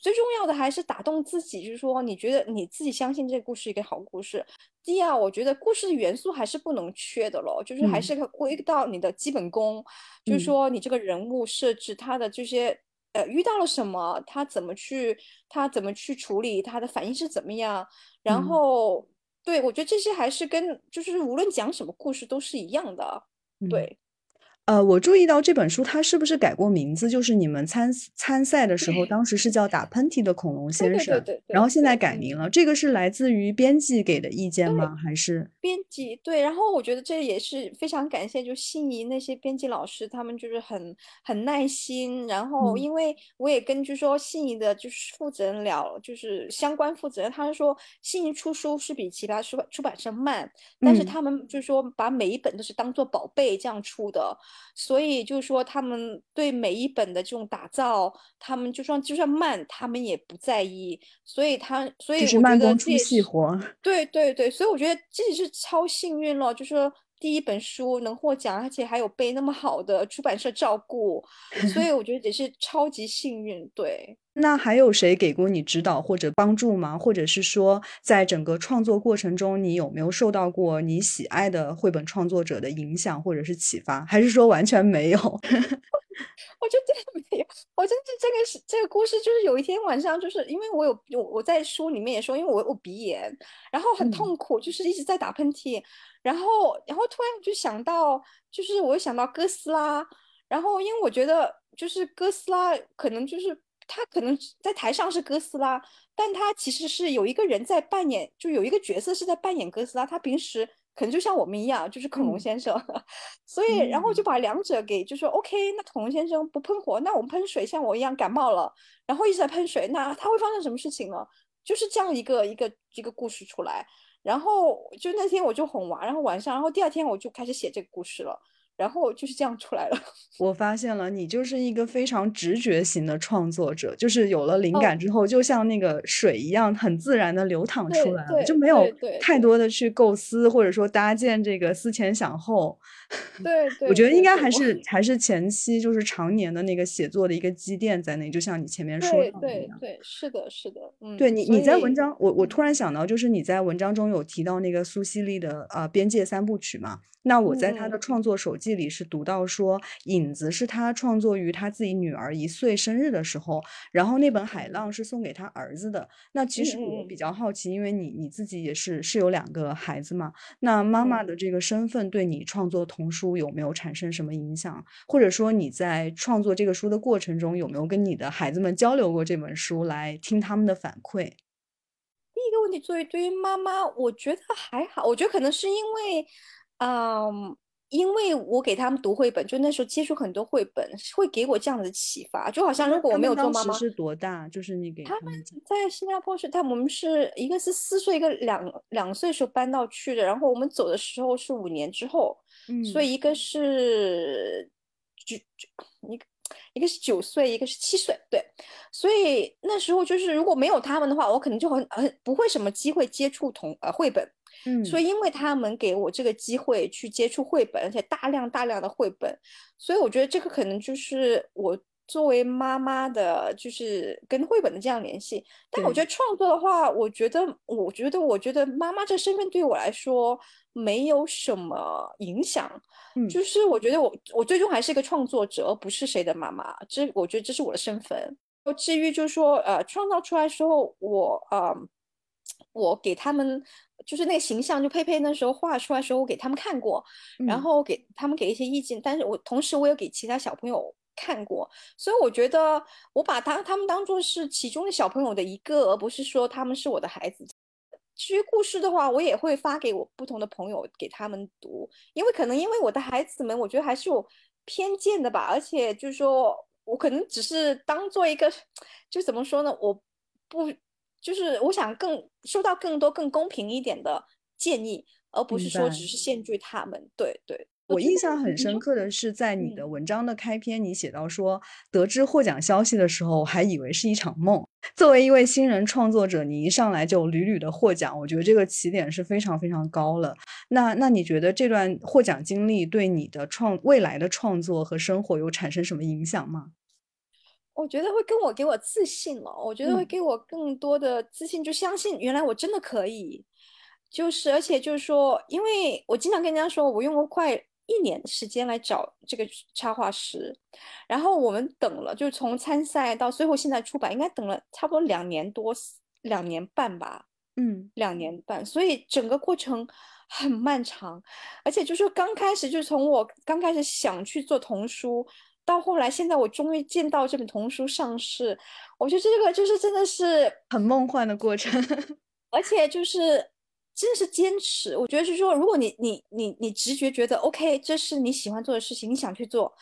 最重要的还是打动自己，就是说，你觉得你自己相信这个故事一个好故事。第二，我觉得故事的元素还是不能缺的咯，就是还是归到你的基本功，就是说你这个人物设置他的这些呃遇到了什么，他怎么去他怎么去处理，他的反应是怎么样。然后，对我觉得这些还是跟就是无论讲什么故事都是一样的，对。呃，我注意到这本书它是不是改过名字？就是你们参参赛的时候，当时是叫打喷嚏的恐龙先生，然后现在改名了。这个是来自于编辑给的意见吗？还是编辑对？然后我觉得这也是非常感谢，就心仪那些编辑老师，他们就是很很耐心。然后因为我也根据说心仪的就是负责人聊，就是相关负责人，他说心仪出书是比其他出出版社慢，但是他们就是说把每一本都是当做宝贝这样出的。所以就是说他们对每一本的这种打造，他们就算就算慢，他们也不在意。所以他所以我就是觉得慢工出这也是细活。对对对，所以我觉得自己是超幸运了，就是说第一本书能获奖，而且还有被那么好的出版社照顾，所以 我觉得也是超级幸运。对，那还有谁给过你指导或者帮助吗？或者是说，在整个创作过程中，你有没有受到过你喜爱的绘本创作者的影响或者是启发？还是说完全没有？我就真的没有，我真的这个是这个故事，就是有一天晚上，就是因为我有我我在书里面也说，因为我我鼻炎，然后很嗯痛苦，就是一直在打喷嚏，然后然后突然就想到，就是我又想到哥斯拉，然后因为我觉得就是哥斯拉可能就是他可能在台上是哥斯拉，但他其实是有一个人在扮演，就有一个角色是在扮演哥斯拉，他平时可能就像我们一样，就是恐龙嗯。先生，所以然后就嗯。把两者给就说 OK，那恐龙先生不喷火，那我们喷水，像我一样感冒了，然后一直在喷水，那他会发生什么事情呢？就是这样一个一个一个故事出来，然后就那天我就哄娃，然后晚上，然后第二天我就开始写这个故事了，然后就是这样出来了。我发现了，你就是一个非常直觉型的创作者，就是有了灵哦感之后，就像那个水一样，很自然的流淌出来了，就没有对对对太多的去构思或者说搭建这个思前想后。对对，我觉得应该还是还是前期就是常年的那个写作的一个积淀在那，就像你前面说的那样。对对，是的，是的，嗯，对你，你在文章，我我嗯突然想到，就是你在文章中有提到那个苏西丽的呃《边界三部曲》嘛？那我在他的创作手记里是读到说，《影子》是他创作于他自己女儿一岁生日的时候，然后那本《海浪》是送给他儿子的。那其嗯实我嗯比较好奇，因为你你自己也是是有两个孩子嘛，那妈妈嗯的这个身份对你创作童书有没有产生什么影响？或者说你在创作这个书的过程中，有没有跟你的孩子们交流过这本书，来听他们的反馈？第一个问题，作为对于妈妈，我觉得还好。我觉得可能是因为，嗯，因为我给他们读绘本，就那时候接触很多绘本，会给我这样的启发。就好像如果我没有做妈妈，是多大？就是你给他他们，在新加坡是他我们是一个是四岁，一个两两岁时候搬到去的，然后我们走的时候是五年之后，所嗯。以一个是九九一个一个是九岁，一个是七岁，对，所以那时候就是如果没有他们的话，我可能就很很不会什么机会接触同呃绘本，嗯，所以因为他们给我这个机会去接触绘本，而且大量大量的绘本，所以我觉得这个可能就是我作为妈妈的，就是跟绘本的这样联系。但我觉得创作的话，我觉得，我觉得，我觉得妈妈这身份对我来说没有什么影响。嗯就是我觉得我我最终还是一个创作者，而不是谁的妈妈。这我觉得这是我的身份。至于就是说，呃，创造出来的时候，我呃，我给他们就是那个形象，就佩佩那时候画出来的时候，我给他们看过，然嗯。后给他们给一些意见，但是我同时我有给其他小朋友看过，所以我觉得我把他他们当做是其中的小朋友的一个，而不是说他们是我的孩子。至于故事的话，我也会发给我不同的朋友给他们读，因为可能因为我的孩子们，我觉得还是有偏见的吧，而且就是说我可能只是当做一个，就怎么说呢，我不就是我想更收到更多更公平一点的建议，而不是说只是限制他们。对对，我印象很深刻的是，在你的嗯文章的开篇，你写到说，得知获奖消息的时候，还以为是一场梦。作为一位新人创作者，你一上来就屡屡的获奖，我觉得这个起点是非常非常高了。那那你觉得这段获奖经历对你的创未来的创作和生活有产生什么影响吗？我觉得会跟我给我自信了，我觉得会嗯给我更多的自信，就相信原来我真的可以。就是而且就是说，因为我经常跟人家说，我用了快一年的时间来找这个插画师，然后我们等了，就是从参赛到最后现在出版，应该等了差不多两年多，两年半吧。嗯两年半，所以整个过程很漫长，而且就是刚开始，就是从我刚开始想去做童书，到后来现在我终于见到这本童书上市，我觉得这个就是真的是，很梦幻的过程。而且就是真的是坚持。我觉得是说，如果你你你你直觉觉得 OK，这是你喜欢做的事情，你想去做，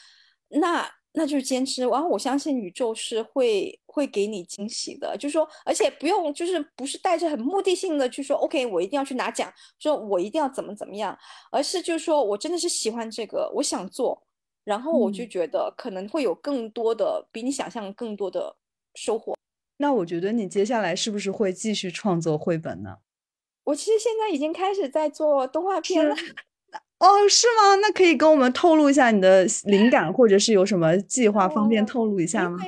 那那就是坚持。然后我相信宇宙是会会给你惊喜的，就是说，而且不用就是不是带着很目的性的去说 OK，我一定要去拿奖，说我一定要怎么怎么样，而是就是说我真的是喜欢这个，我想做，然后我就嗯觉得可能会有更多的比你想象更多的收获。那我觉得你接下来是不是会继续创作绘本呢？我其实现在已经开始在做动画片了。哦，是吗？那可以跟我们透露一下你的灵感，或者是有什么计划，方便哦透露一下吗？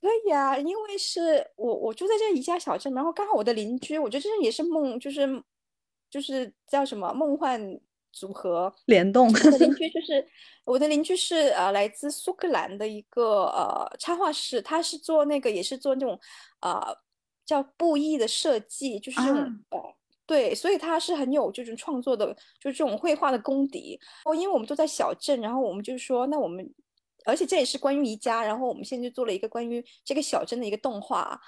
可以啊，因为是我我住在这宜家小镇，然后刚好我的邻居，我觉得这也是梦，就是就是叫什么梦幻组合。联动，我的邻居就是我的邻居是呃来自苏格兰的一个呃插画师，他是做那个也是做那种呃叫布艺的设计，就是这种、啊呃对，所以他是很有这种创作的，就是这种绘画的功底。哦，因为我们都在小镇，然后我们就说，那我们而且这也是关于宜家，然后我们现在就做了一个关于这个小镇的一个动画。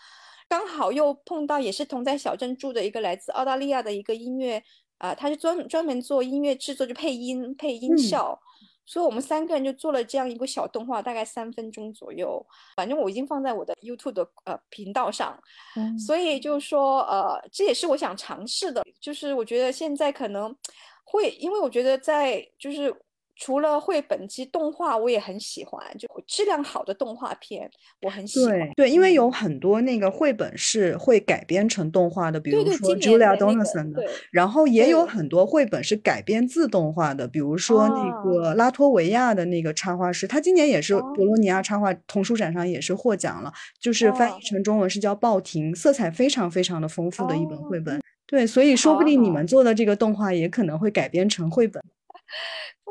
刚好又碰到也是同在小镇住的一个来自澳大利亚的一个音乐啊、他是专专门做音乐制作，就配音配音嗯效，所以我们三个人就做了这样一个小动画，大概三分钟左右。反正我已经放在我的 YouTube 的呃频道上，嗯所以就是说呃，这也是我想尝试的，就是我觉得现在可能会，因为我觉得在就是。除了绘本，及动画我也很喜欢，就质量好的动画片我很喜欢。对对，因为有嗯很多那个绘本是会改编成动画的，比如说 Julia 的那个 Donaldson 的，对然后也有很多绘本是改编自动画的，比如说那哦个拉脱维亚的那个插画师，他今年也是哦博洛尼亚插画童书展上也是获奖了，就是翻哦译成中文是叫报亭，色彩非常非常的丰富的一本哦绘本。对，所以说不定你们做的这个动画也可能会改编成绘本。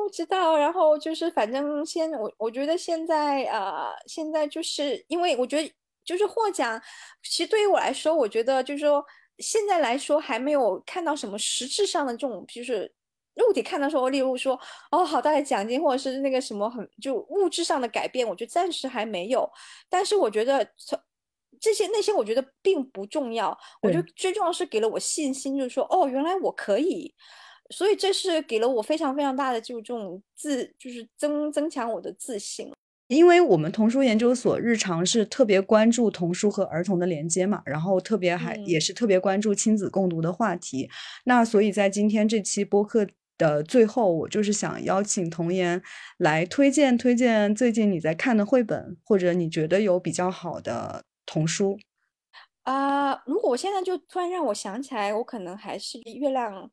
不知道，然后就是反正现我我觉得现在呃，现在就是因为我觉得就是获奖，其实对于我来说，我觉得就是说现在来说还没有看到什么实质上的这种就是肉体看到说，例如说哦好大的奖金，或者是那个什么很就物质上的改变，我觉得暂时还没有。但是我觉得从这些那些我觉得并不重要，我觉得最重要是给了我信心，就是说哦原来我可以。所以这是给了我非常非常大的就这种自，就是增增强我的自信。因为我们童书研究所日常是特别关注童书和儿童的连接嘛，然后特别还也嗯是特别关注亲子共读的话题。那所以在今天这期播客的最后，我就是想邀请童言来推荐推荐最近你在看的绘本，或者你觉得有比较好的童书。啊、如果我现在就突然让我想起来，我可能还是月亮啊、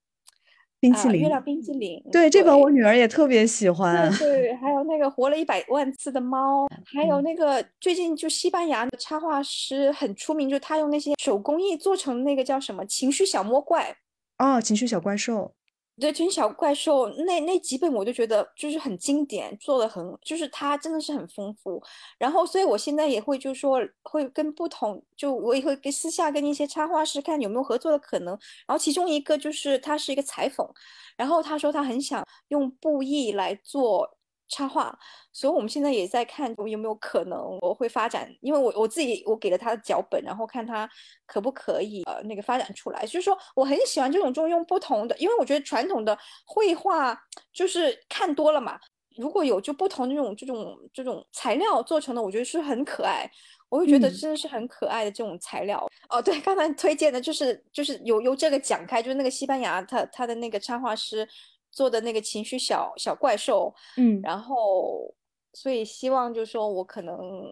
冰淇淋月亮冰淇淋。对，这本我女儿也特别喜欢。对对，还有那个活了一百万次的猫，还有嗯那个最近就西班牙的插画师很出名，就他用那些手工艺做成那个叫什么情绪小魔怪。哦，情绪小怪兽。对，群小怪兽那那几本我就觉得就是很经典，做的很，就是它真的是很丰富。然后，所以我现在也会就是说会跟不同，就我也会跟私下跟一些插画师看有没有合作的可能。然后其中一个就是他是一个裁缝，然后他说他很想用布艺来做插画，所以我们现在也在看有没有可能我会发展，因为我我自己我给了他的脚本，然后看他可不可以呃那个发展出来。就是说我很喜欢这种中用不同的，因为我觉得传统的绘画就是看多了嘛，如果有就不同这种这种这种材料做成的，我觉得是很可爱。我会觉得嗯真的是很可爱的这种材料、哦。对，刚才推荐的就是就是由由这个讲开，就是那个西班牙他他的那个插画师做的那个情绪小小怪兽，嗯，然后所以希望就是说我可能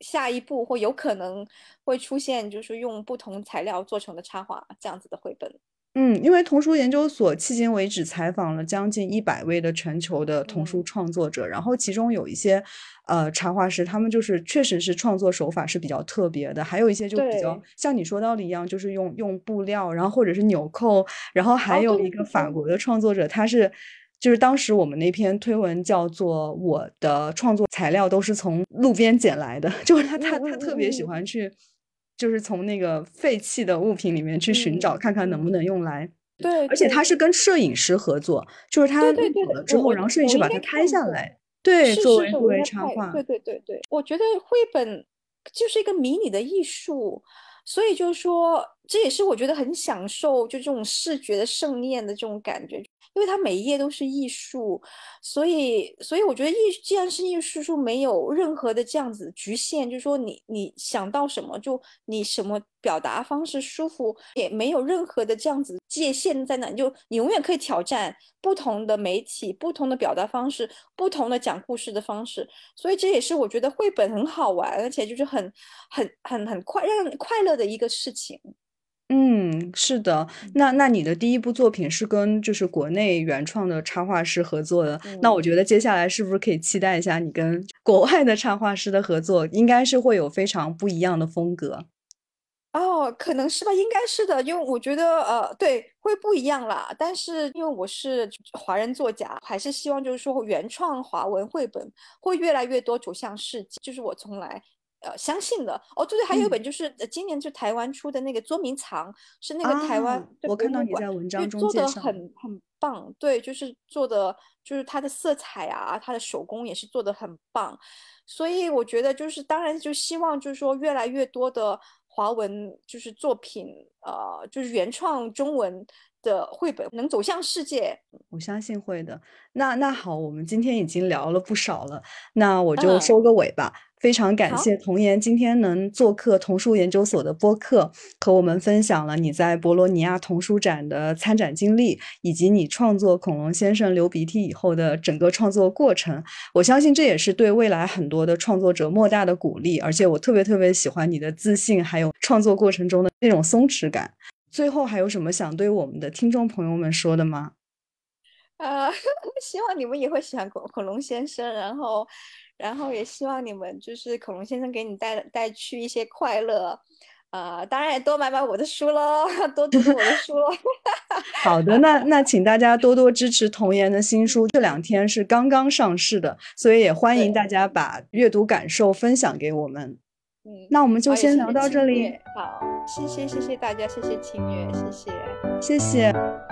下一步或有可能会出现，就是用不同材料做成的插画这样子的绘本。嗯，因为童书研究所迄今为止采访了将近一百位的全球的童书嗯。创作者，然后其中有一些呃插画师，他们就是确实是创作手法是比较特别的，还有一些就比较像你说到的一样，就是用用布料，然后或者是纽扣，然后还哦有一个法国的创作者，他是。就是当时我们那篇推文叫做“我的创作材料都是从路边捡来的”，就是他他他特别喜欢去，就是从那个废弃的物品里面去寻找，嗯看看能不嗯能用来。对，而且他是跟摄影师合作，就是他对对对录好了之后，然后摄影师把它拍下来，对，是作为插画。对对对对，我觉得绘本就是一个迷你的艺术，所以就是说，这也是我觉得很享受，就这种视觉的盛宴的这种感觉。因为它每一页都是艺术，所以所以我觉得艺既然是艺术书，没有任何的这样子局限，就是说你你想到什么就你什么表达方式舒服，也没有任何的这样子界限在哪，就你永远可以挑战不同的媒体、不同的表达方式、不同的讲故事的方式，所以这也是我觉得绘本很好玩，而且就是很很很很快让快乐的一个事情。嗯，是的，那那你的第一部作品是跟就是国内原创的插画师合作的，那我觉得接下来是不是可以期待一下你跟国外的插画师的合作？应该是会有非常不一样的风格。哦，可能是吧，应该是的，因为我觉得呃，对，会不一样啦。但是因为我是华人作家，还是希望就是说原创华文绘本会越来越多走向世界，就是我从来。呃，相信的哦，对对，还有一本就是今年就台湾出的那个捉迷藏，是那个台湾我看到你在文章中做的很很棒，对，就是做的就是它的色彩啊，它的手工也是做的很棒，所以我觉得就是当然就希望就是说越来越多的华文就是作品，呃，就是原创中文的绘本能走向世界，我相信会的。那那好，我们今天已经聊了不少了，那我就收个尾吧。非常感谢童言今天能做客童书研究所的播客，和我们分享了你在博罗尼亚童书展的参展经历，以及你创作《恐龙先生流鼻涕》以后的整个创作过程。我相信这也是对未来很多的创作者莫大的鼓励。而且我特别特别喜欢你的自信，还有创作过程中的那种松弛感。最后还有什么想对我们的听众朋友们说的吗？呃，希望你们也会喜欢恐恐龙先生，然后。然后也希望你们就是恐龙先生给你带带去一些快乐，呃，当然也多买买我的书喽，多读读我的 书。好的，那那请大家多多支持童言的新书，这两天是刚刚上市的，所以也欢迎大家把阅读感受分享给我们。嗯，那我们就先聊到这里。好，谢谢谢谢大家，谢谢清月，谢谢谢谢。